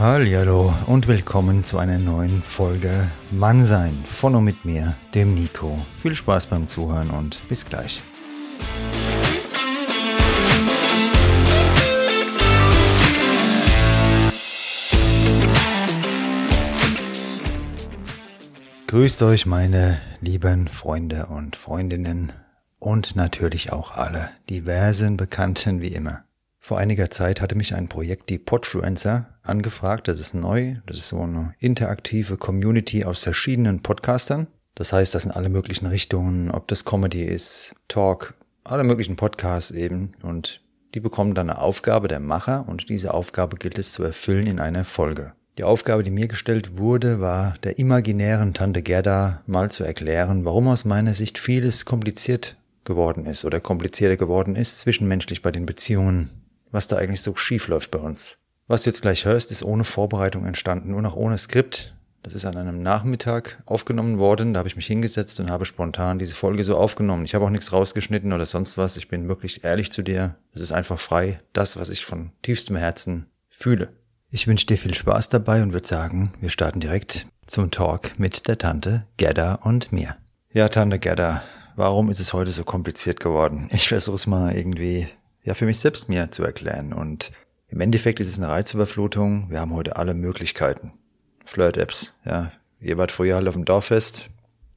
Hallo und willkommen zu einer neuen Folge Mannsein von und mit mir, dem Nico. Viel Spaß beim Zuhören und bis gleich. Grüßt euch meine lieben Freunde und Freundinnen und natürlich auch alle diversen Bekannten wie immer. Vor einiger Zeit hatte mich ein Projekt, die Podfluencer, angefragt. Das ist neu. Das ist so eine interaktive Community aus verschiedenen Podcastern. Das heißt, das sind alle möglichen Richtungen, ob das Comedy ist, Talk, alle möglichen Podcasts eben. Und die bekommen dann eine Aufgabe der Macher und diese Aufgabe gilt es zu erfüllen in einer Folge. Die Aufgabe, die mir gestellt wurde, war der imaginären Tante Gerda mal zu erklären, warum aus meiner Sicht vieles kompliziert geworden ist oder komplizierter geworden ist zwischenmenschlich bei den Beziehungen was da eigentlich so schief läuft bei uns. Was du jetzt gleich hörst, ist ohne Vorbereitung entstanden und auch ohne Skript. Das ist an einem Nachmittag aufgenommen worden. Da habe ich mich hingesetzt und habe spontan diese Folge so aufgenommen. Ich habe auch nichts rausgeschnitten oder sonst was. Ich bin wirklich ehrlich zu dir. Es ist einfach frei, das, was ich von tiefstem Herzen fühle. Ich wünsche dir viel Spaß dabei und würde sagen, wir starten direkt zum Talk mit der Tante Gerda und mir. Ja, Tante Gerda, warum ist es heute so kompliziert geworden? Ich versuche es mal irgendwie ja für mich selbst mir zu erklären. Und im Endeffekt ist es eine Reizüberflutung. Wir haben heute alle Möglichkeiten. Flirt-Apps, ja. Ihr wart früher halt auf dem Dorffest,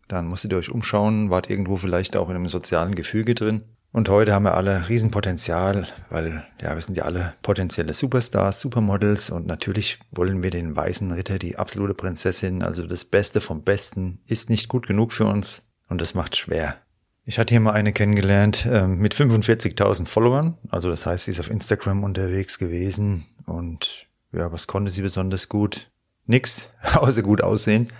dann musstet ihr euch umschauen, wart irgendwo vielleicht auch in einem sozialen Gefüge drin. Und heute haben wir alle Riesenpotenzial, weil ja, wir sind ja alle potenzielle Superstars, Supermodels und natürlich wollen wir den weißen Ritter, die absolute Prinzessin, also das Beste vom Besten, ist nicht gut genug für uns und das macht schwer. Ich hatte hier mal eine kennengelernt äh, mit 45.000 Followern. Also das heißt, sie ist auf Instagram unterwegs gewesen und ja, was konnte sie besonders gut? Nix, außer gut aussehen.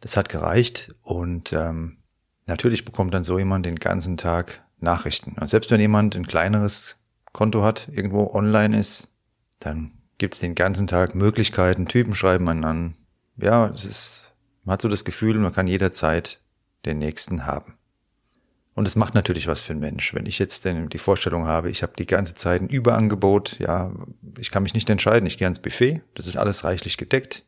Das hat gereicht und ähm, natürlich bekommt dann so jemand den ganzen Tag Nachrichten. Und selbst wenn jemand ein kleineres Konto hat, irgendwo online ist, dann gibt's den ganzen Tag Möglichkeiten, Typen schreiben man an. Ja, es ist, man hat so das Gefühl, man kann jederzeit den nächsten haben. Und es macht natürlich was für einen Mensch. Wenn ich jetzt denn die Vorstellung habe, ich habe die ganze Zeit ein Überangebot, ja, ich kann mich nicht entscheiden, ich gehe ans Buffet, das ist alles reichlich gedeckt.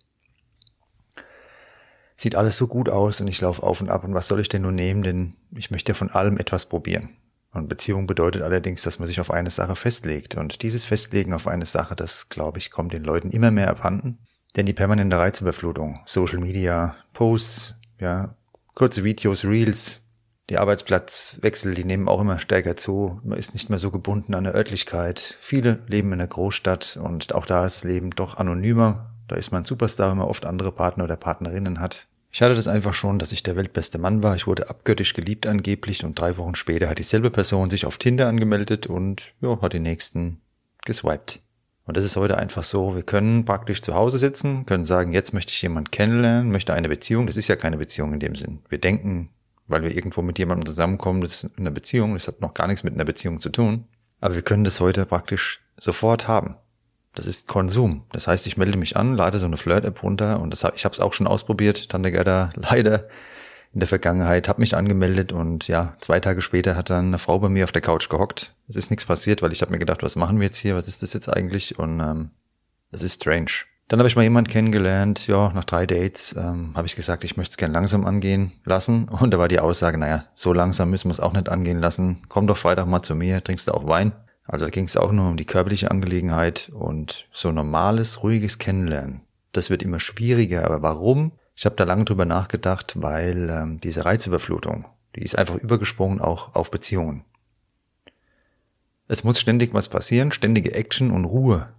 Sieht alles so gut aus und ich laufe auf und ab und was soll ich denn nur nehmen, denn ich möchte ja von allem etwas probieren. Und Beziehung bedeutet allerdings, dass man sich auf eine Sache festlegt. Und dieses Festlegen auf eine Sache, das, glaube ich, kommt den Leuten immer mehr abhanden. Denn die permanente Reizüberflutung, Social Media, Posts, ja, kurze Videos, Reels, die Arbeitsplatzwechsel, die nehmen auch immer stärker zu. Man ist nicht mehr so gebunden an der Örtlichkeit. Viele leben in der Großstadt und auch da ist das Leben doch anonymer. Da ist man Superstar, wenn man oft andere Partner oder Partnerinnen hat. Ich hatte das einfach schon, dass ich der weltbeste Mann war. Ich wurde abgöttisch geliebt angeblich und drei Wochen später hat dieselbe Person sich auf Tinder angemeldet und ja, hat den nächsten geswiped. Und das ist heute einfach so. Wir können praktisch zu Hause sitzen, können sagen, jetzt möchte ich jemanden kennenlernen, möchte eine Beziehung. Das ist ja keine Beziehung in dem Sinn. Wir denken, weil wir irgendwo mit jemandem zusammenkommen, das ist eine Beziehung, das hat noch gar nichts mit einer Beziehung zu tun. Aber wir können das heute praktisch sofort haben. Das ist Konsum. Das heißt, ich melde mich an, lade so eine Flirt-App runter und das ich habe es auch schon ausprobiert, Tante Gerda leider in der Vergangenheit, habe mich angemeldet und ja, zwei Tage später hat dann eine Frau bei mir auf der Couch gehockt. Es ist nichts passiert, weil ich habe mir gedacht, was machen wir jetzt hier, was ist das jetzt eigentlich? Und ähm, das ist strange. Dann habe ich mal jemand kennengelernt, ja, nach drei Dates ähm, habe ich gesagt, ich möchte es gern langsam angehen lassen. Und da war die Aussage, naja, so langsam müssen wir es auch nicht angehen lassen. Komm doch Freitag mal zu mir, trinkst du auch Wein. Also da ging es auch nur um die körperliche Angelegenheit und so normales, ruhiges Kennenlernen. Das wird immer schwieriger, aber warum? Ich habe da lange drüber nachgedacht, weil ähm, diese Reizüberflutung, die ist einfach übergesprungen auch auf Beziehungen. Es muss ständig was passieren, ständige Action und Ruhe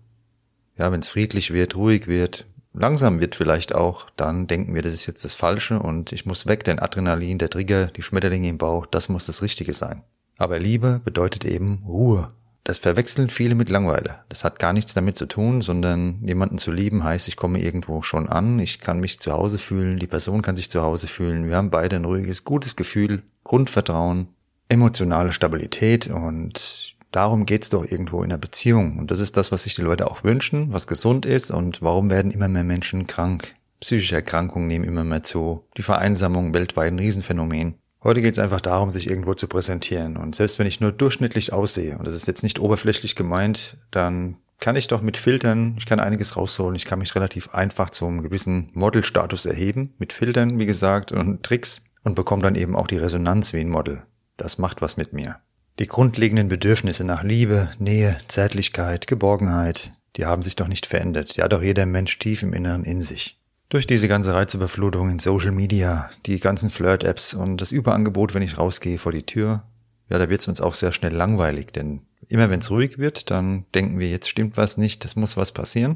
ja, wenn es friedlich wird, ruhig wird, langsam wird vielleicht auch, dann denken wir, das ist jetzt das Falsche und ich muss weg, denn Adrenalin, der Trigger, die Schmetterlinge im Bauch, das muss das Richtige sein. Aber Liebe bedeutet eben Ruhe. Das verwechseln viele mit Langweile. Das hat gar nichts damit zu tun, sondern jemanden zu lieben heißt, ich komme irgendwo schon an, ich kann mich zu Hause fühlen, die Person kann sich zu Hause fühlen, wir haben beide ein ruhiges, gutes Gefühl, Grundvertrauen, emotionale Stabilität und darum geht's doch irgendwo in der Beziehung. Und das ist das, was sich die Leute auch wünschen, was gesund ist. Und warum werden immer mehr Menschen krank? Psychische Erkrankungen nehmen immer mehr zu. Die Vereinsamung weltweit ein Riesenphänomen. Heute geht's einfach darum, sich irgendwo zu präsentieren. Und selbst wenn ich nur durchschnittlich aussehe, und das ist jetzt nicht oberflächlich gemeint, dann kann ich doch mit Filtern, ich kann einiges rausholen, ich kann mich relativ einfach zum gewissen Model-Status erheben, mit Filtern, wie gesagt, und Tricks und bekomme dann eben auch die Resonanz wie ein Model. Das macht was mit mir. Die grundlegenden Bedürfnisse nach Liebe, Nähe, Zärtlichkeit, Geborgenheit, die haben sich doch nicht verändert. Die hat doch jeder Mensch tief im Inneren in sich. Durch diese ganze Reizüberflutung in Social Media, die ganzen Flirt-Apps und das Überangebot, wenn ich rausgehe vor die Tür, ja, da wird es uns auch sehr schnell langweilig, denn immer wenn es ruhig wird, dann denken wir, jetzt stimmt was nicht, es muss was passieren.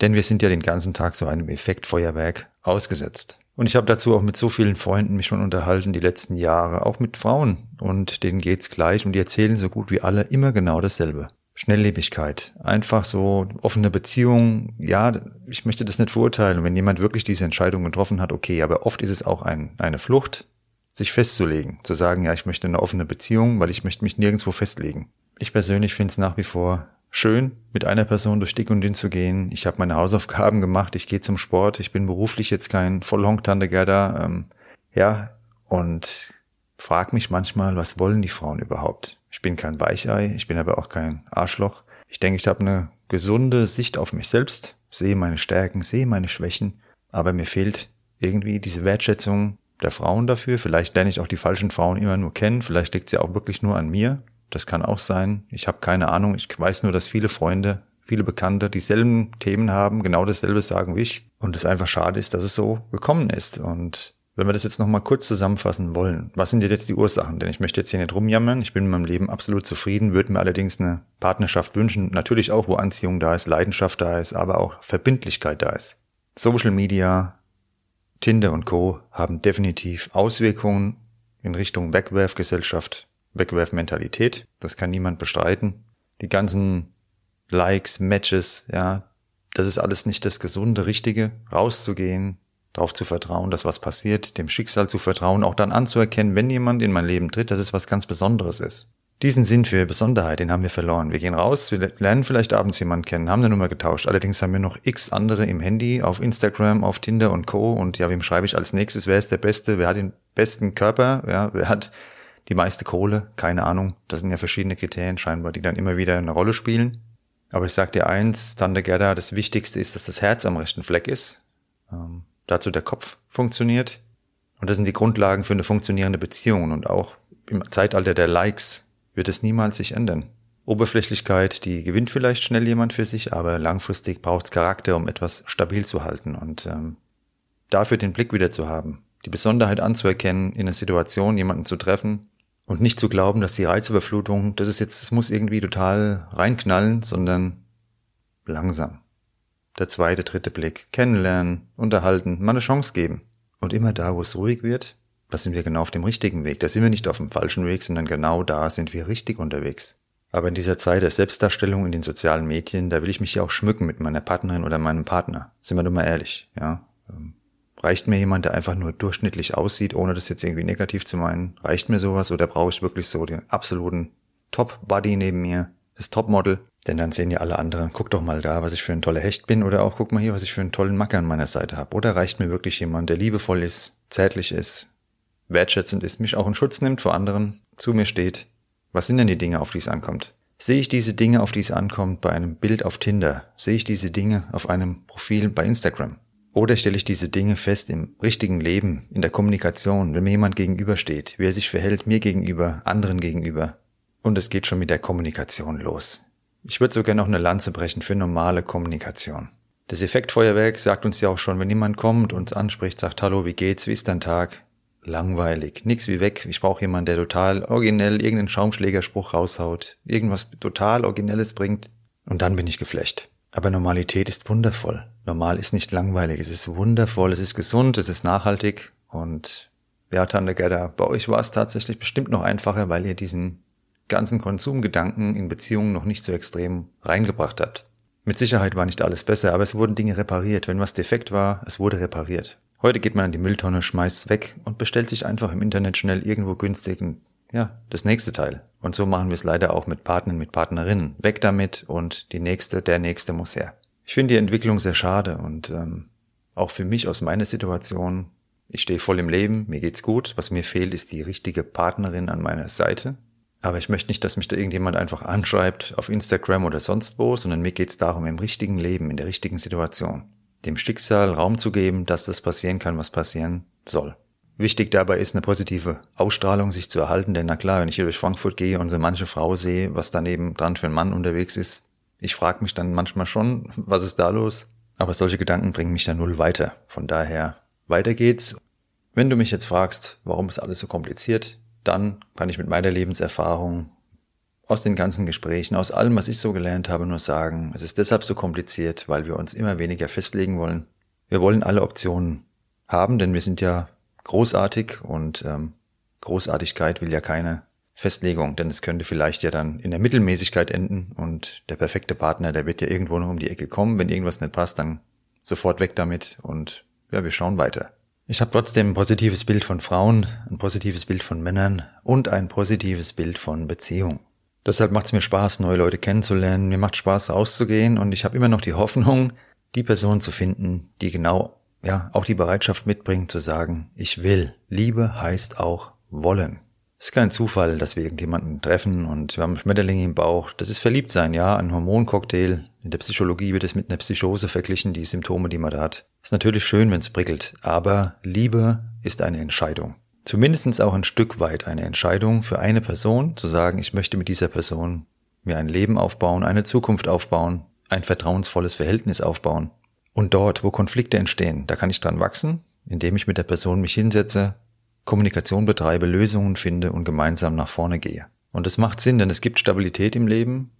Denn wir sind ja den ganzen Tag so einem Effektfeuerwerk ausgesetzt. Und ich habe dazu auch mit so vielen Freunden mich schon unterhalten die letzten Jahre, auch mit Frauen. Und denen geht's gleich und die erzählen so gut wie alle immer genau dasselbe. Schnelllebigkeit, einfach so offene Beziehung. Ja, ich möchte das nicht verurteilen. Wenn jemand wirklich diese Entscheidung getroffen hat, okay, aber oft ist es auch ein, eine Flucht, sich festzulegen, zu sagen, ja, ich möchte eine offene Beziehung, weil ich möchte mich nirgendwo festlegen. Ich persönlich finde es nach wie vor schön, mit einer Person durch dick und dünn zu gehen. Ich habe meine Hausaufgaben gemacht, ich gehe zum Sport, ich bin beruflich jetzt kein Vollhonk-Tante Ähm, ja, und frag mich manchmal, was wollen die Frauen überhaupt? Ich bin kein Weichei, ich bin aber auch kein Arschloch. Ich denke, ich habe eine gesunde Sicht auf mich selbst, sehe meine Stärken, sehe meine Schwächen, aber mir fehlt irgendwie diese Wertschätzung der Frauen dafür. Vielleicht lerne ich auch die falschen Frauen immer nur kennen, vielleicht liegt sie auch wirklich nur an mir. Das kann auch sein. Ich habe keine Ahnung. Ich weiß nur, dass viele Freunde, viele Bekannte dieselben Themen haben, genau dasselbe sagen wie ich. Und es einfach schade ist, dass es so gekommen ist. Und wenn wir das jetzt nochmal kurz zusammenfassen wollen, was sind jetzt die Ursachen? Denn ich möchte jetzt hier nicht rumjammern, ich bin in meinem Leben absolut zufrieden, würde mir allerdings eine Partnerschaft wünschen, natürlich auch, wo Anziehung da ist, Leidenschaft da ist, aber auch Verbindlichkeit da ist. Social Media, Tinder und Co. haben definitiv Auswirkungen in Richtung Wegwerfgesellschaft, Wegwerfmentalität. Das kann niemand bestreiten. Die ganzen Likes, Matches, ja, das ist alles nicht das gesunde, richtige, rauszugehen, darauf zu vertrauen, dass was passiert, dem Schicksal zu vertrauen, auch dann anzuerkennen, wenn jemand in mein Leben tritt, dass es was ganz Besonderes ist. Diesen Sinn für Besonderheit, den haben wir verloren. Wir gehen raus, wir lernen vielleicht abends jemanden kennen, haben eine Nummer getauscht. Allerdings haben wir noch x andere im Handy, auf Instagram, auf Tinder und Co. Und ja, wem schreibe ich als nächstes? Wer ist der Beste? Wer hat den besten Körper? Ja, wer hat die meiste Kohle? Keine Ahnung. Das sind ja verschiedene Kriterien scheinbar, die dann immer wieder eine Rolle spielen. Aber ich sag dir eins, Tante Gerda, das Wichtigste ist, dass das Herz am rechten Fleck ist. Ähm, dazu der Kopf funktioniert. Und das sind die Grundlagen für eine funktionierende Beziehung. Und auch im Zeitalter der Likes wird es niemals sich ändern. Oberflächlichkeit, die gewinnt vielleicht schnell jemand für sich, aber langfristig braucht es Charakter, um etwas stabil zu halten. Und ähm, dafür den Blick wieder zu haben, die Besonderheit anzuerkennen, in einer Situation jemanden zu treffen und nicht zu glauben, dass die Reizüberflutung, das ist jetzt, das muss irgendwie total reinknallen, sondern langsam der zweite, dritte Blick, kennenlernen, unterhalten, mal eine Chance geben. Und immer da, wo es ruhig wird, da sind wir genau auf dem richtigen Weg. Da sind wir nicht auf dem falschen Weg, sondern genau da sind wir richtig unterwegs. Aber in dieser Zeit der Selbstdarstellung in den sozialen Medien, da will ich mich ja auch schmücken mit meiner Partnerin oder meinem Partner. Sind wir doch mal ehrlich, ja. Reicht mir jemand, der einfach nur durchschnittlich aussieht, ohne das jetzt irgendwie negativ zu meinen? Reicht mir sowas oder brauche ich wirklich so den absoluten Top-Buddy neben mir, das Topmodel? Denn dann sehen ja alle anderen, guck doch mal da, was ich für ein toller Hecht bin, oder auch guck mal hier, was ich für einen tollen Macker an meiner Seite habe. Oder reicht mir wirklich jemand, der liebevoll ist, zärtlich ist, wertschätzend ist, mich auch in Schutz nimmt vor anderen, zu mir steht. Was sind denn die Dinge, auf die es ankommt? Sehe ich diese Dinge, auf die es ankommt, bei einem Bild auf Tinder? Sehe ich diese Dinge auf einem Profil bei Instagram? Oder stelle ich diese Dinge fest im richtigen Leben, in der Kommunikation, wenn mir jemand gegenübersteht, wie er sich verhält, mir gegenüber, anderen gegenüber? Und es geht schon mit der Kommunikation los. Ich würde sogar noch eine Lanze brechen für normale Kommunikation. Das Effektfeuerwerk sagt uns ja auch schon, wenn jemand kommt, uns anspricht, sagt, hallo, wie geht's, wie ist dein Tag? Langweilig, nix wie weg. Ich brauche jemanden, der total originell irgendeinen Schaumschlägerspruch raushaut, irgendwas total Originelles bringt. Und dann bin ich geflecht. Aber Normalität ist wundervoll. Normal ist nicht langweilig, es ist wundervoll, es ist gesund, es ist nachhaltig und ja, Tante Gerda, bei euch war es tatsächlich bestimmt noch einfacher, weil ihr diesen ganzen Konsumgedanken in Beziehungen noch nicht so extrem reingebracht habt. Mit Sicherheit war nicht alles besser, aber es wurden Dinge repariert. Wenn was defekt war, es wurde repariert. Heute geht man an die Mülltonne, schmeißt's weg und bestellt sich einfach im Internet schnell irgendwo günstig ein, ja, das nächste Teil. Und so machen wir es leider auch mit Partnern, mit Partnerinnen. Weg damit und die nächste, der nächste muss her. Ich finde die Entwicklung sehr schade und ähm, auch für mich aus meiner Situation, ich stehe voll im Leben, mir geht's gut. Was mir fehlt, ist die richtige Partnerin an meiner Seite, Aber ich möchte nicht, dass mich da irgendjemand einfach anschreibt auf Instagram oder sonst wo, sondern mir geht es darum, im richtigen Leben, in der richtigen Situation, dem Schicksal Raum zu geben, dass das passieren kann, was passieren soll. Wichtig dabei ist eine positive Ausstrahlung sich zu erhalten, denn na klar, wenn ich hier durch Frankfurt gehe und so manche Frau sehe, was daneben dran für ein Mann unterwegs ist, ich frage mich dann manchmal schon, was ist da los? Aber solche Gedanken bringen mich da null weiter. Von daher, weiter geht's. Wenn du mich jetzt fragst, warum ist alles so kompliziert, dann kann ich mit meiner Lebenserfahrung aus den ganzen Gesprächen, aus allem, was ich so gelernt habe, nur sagen, es ist deshalb so kompliziert, weil wir uns immer weniger festlegen wollen. Wir wollen alle Optionen haben, denn wir sind ja großartig und ähm, Großartigkeit will ja keine Festlegung, denn es könnte vielleicht ja dann in der Mittelmäßigkeit enden und der perfekte Partner, der wird ja irgendwo noch um die Ecke kommen. Wenn irgendwas nicht passt, dann sofort weg damit und ja, wir schauen weiter. Ich habe trotzdem ein positives Bild von Frauen, ein positives Bild von Männern und ein positives Bild von Beziehung. Deshalb macht es mir Spaß, neue Leute kennenzulernen. Mir macht Spaß, rauszugehen und ich habe immer noch die Hoffnung, die Person zu finden, die genau, ja, auch die Bereitschaft mitbringt zu sagen, ich will. Liebe heißt auch wollen. Es ist kein Zufall, dass wir irgendjemanden treffen und wir haben Schmetterlinge im Bauch. Das ist verliebt sein, ja, ein Hormoncocktail. In der Psychologie wird es mit einer Psychose verglichen, die Symptome, die man da hat. Ist natürlich schön, wenn es prickelt, aber Liebe ist eine Entscheidung. Zumindestens auch ein Stück weit eine Entscheidung für eine Person, zu sagen, ich möchte mit dieser Person mir ein Leben aufbauen, eine Zukunft aufbauen, ein vertrauensvolles Verhältnis aufbauen. Und dort, wo Konflikte entstehen, da kann ich dran wachsen, indem ich mit der Person mich hinsetze, Kommunikation betreibe, Lösungen finde und gemeinsam nach vorne gehe. Und es macht Sinn, denn es gibt Stabilität im Leben,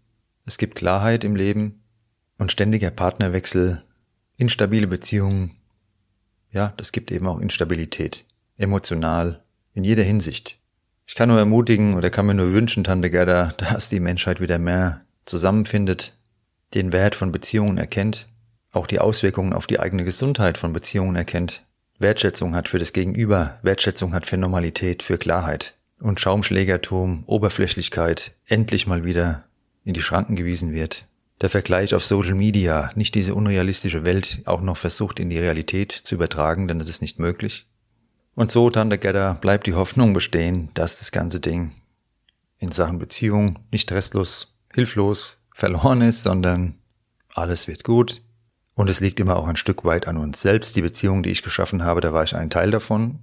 es gibt Klarheit im Leben und ständiger Partnerwechsel, instabile Beziehungen, ja, das gibt eben auch Instabilität, emotional, in jeder Hinsicht. Ich kann nur ermutigen oder kann mir nur wünschen, Tante Gerda, dass die Menschheit wieder mehr zusammenfindet, den Wert von Beziehungen erkennt, auch die Auswirkungen auf die eigene Gesundheit von Beziehungen erkennt Wertschätzung hat für das Gegenüber, Wertschätzung hat für Normalität, für Klarheit. Und Schaumschlägertum, Oberflächlichkeit endlich mal wieder in die Schranken gewiesen wird. Der Vergleich auf Social Media, nicht diese unrealistische Welt auch noch versucht in die Realität zu übertragen, denn das ist nicht möglich. Und so, Tante Gedda, bleibt die Hoffnung bestehen, dass das ganze Ding in Sachen Beziehung nicht restlos, hilflos, verloren ist, sondern alles wird gut, und es liegt immer auch ein Stück weit an uns selbst. Die Beziehung, die ich geschaffen habe, da war ich ein Teil davon.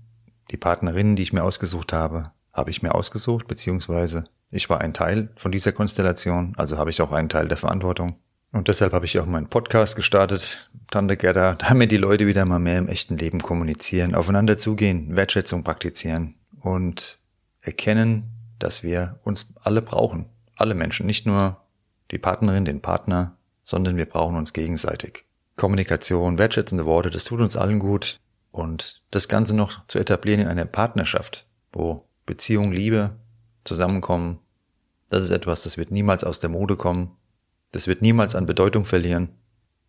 Die Partnerinnen, die ich mir ausgesucht habe, habe ich mir ausgesucht, beziehungsweise ich war ein Teil von dieser Konstellation, also habe ich auch einen Teil der Verantwortung. Und deshalb habe ich auch meinen Podcast gestartet, Tante Gerda, damit die Leute wieder mal mehr im echten Leben kommunizieren, aufeinander zugehen, Wertschätzung praktizieren und erkennen, dass wir uns alle brauchen. Alle Menschen, nicht nur die Partnerin, den Partner, sondern wir brauchen uns gegenseitig. Kommunikation, wertschätzende Worte, das tut uns allen gut. Und das Ganze noch zu etablieren in einer Partnerschaft, wo Beziehung, Liebe zusammenkommen, das ist etwas, das wird niemals aus der Mode kommen. Das wird niemals an Bedeutung verlieren.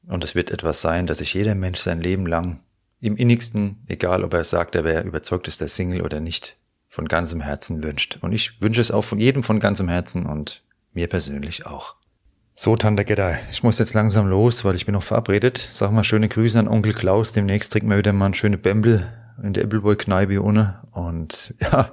Und es wird etwas sein, das sich jeder Mensch sein Leben lang im innigsten, egal ob er sagt, er wäre überzeugt ist der Single oder nicht, von ganzem Herzen wünscht. Und ich wünsche es auch von jedem von ganzem Herzen und mir persönlich auch. So, Tante Gedda, ich muss jetzt langsam los, weil ich bin noch verabredet. Sag mal schöne Grüße an Onkel Klaus. Demnächst trinken wir wieder mal eine schöne Bämbel in der Ebbelboy-Kneipe ohne. Und ja,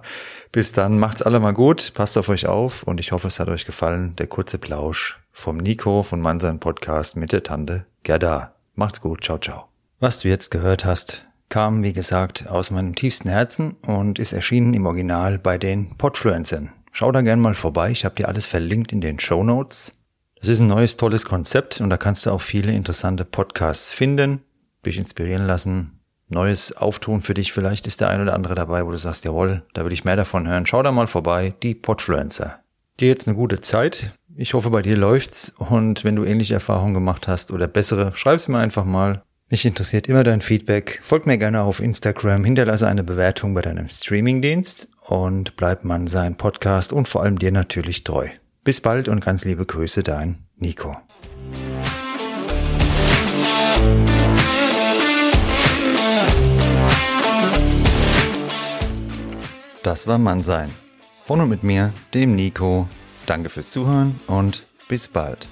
bis dann macht's alle mal gut, passt auf euch auf und ich hoffe, es hat euch gefallen. Der kurze Plausch vom Nico von Mansan Podcast mit der Tante Gerda. Macht's gut, ciao, ciao. Was du jetzt gehört hast, kam, wie gesagt, aus meinem tiefsten Herzen und ist erschienen im Original bei den Podfluencern. Schau da gern mal vorbei, ich habe dir alles verlinkt in den Show Notes. Das ist ein neues, tolles Konzept und da kannst du auch viele interessante Podcasts finden, dich inspirieren lassen, neues auftun für dich. Vielleicht ist der ein oder andere dabei, wo du sagst, jawohl, da will ich mehr davon hören. Schau da mal vorbei, die Podfluencer. Dir jetzt eine gute Zeit. Ich hoffe, bei dir läuft's und wenn du ähnliche Erfahrungen gemacht hast oder bessere, schreib's mir einfach mal. Mich interessiert immer dein Feedback. Folg mir gerne auf Instagram, hinterlasse eine Bewertung bei deinem Streamingdienst und bleib man sein Podcast und vor allem dir natürlich treu. Bis bald und ganz liebe Grüße, dein Nico. Das war Mannsein. Von und mit mir, dem Nico. Danke fürs Zuhören und bis bald.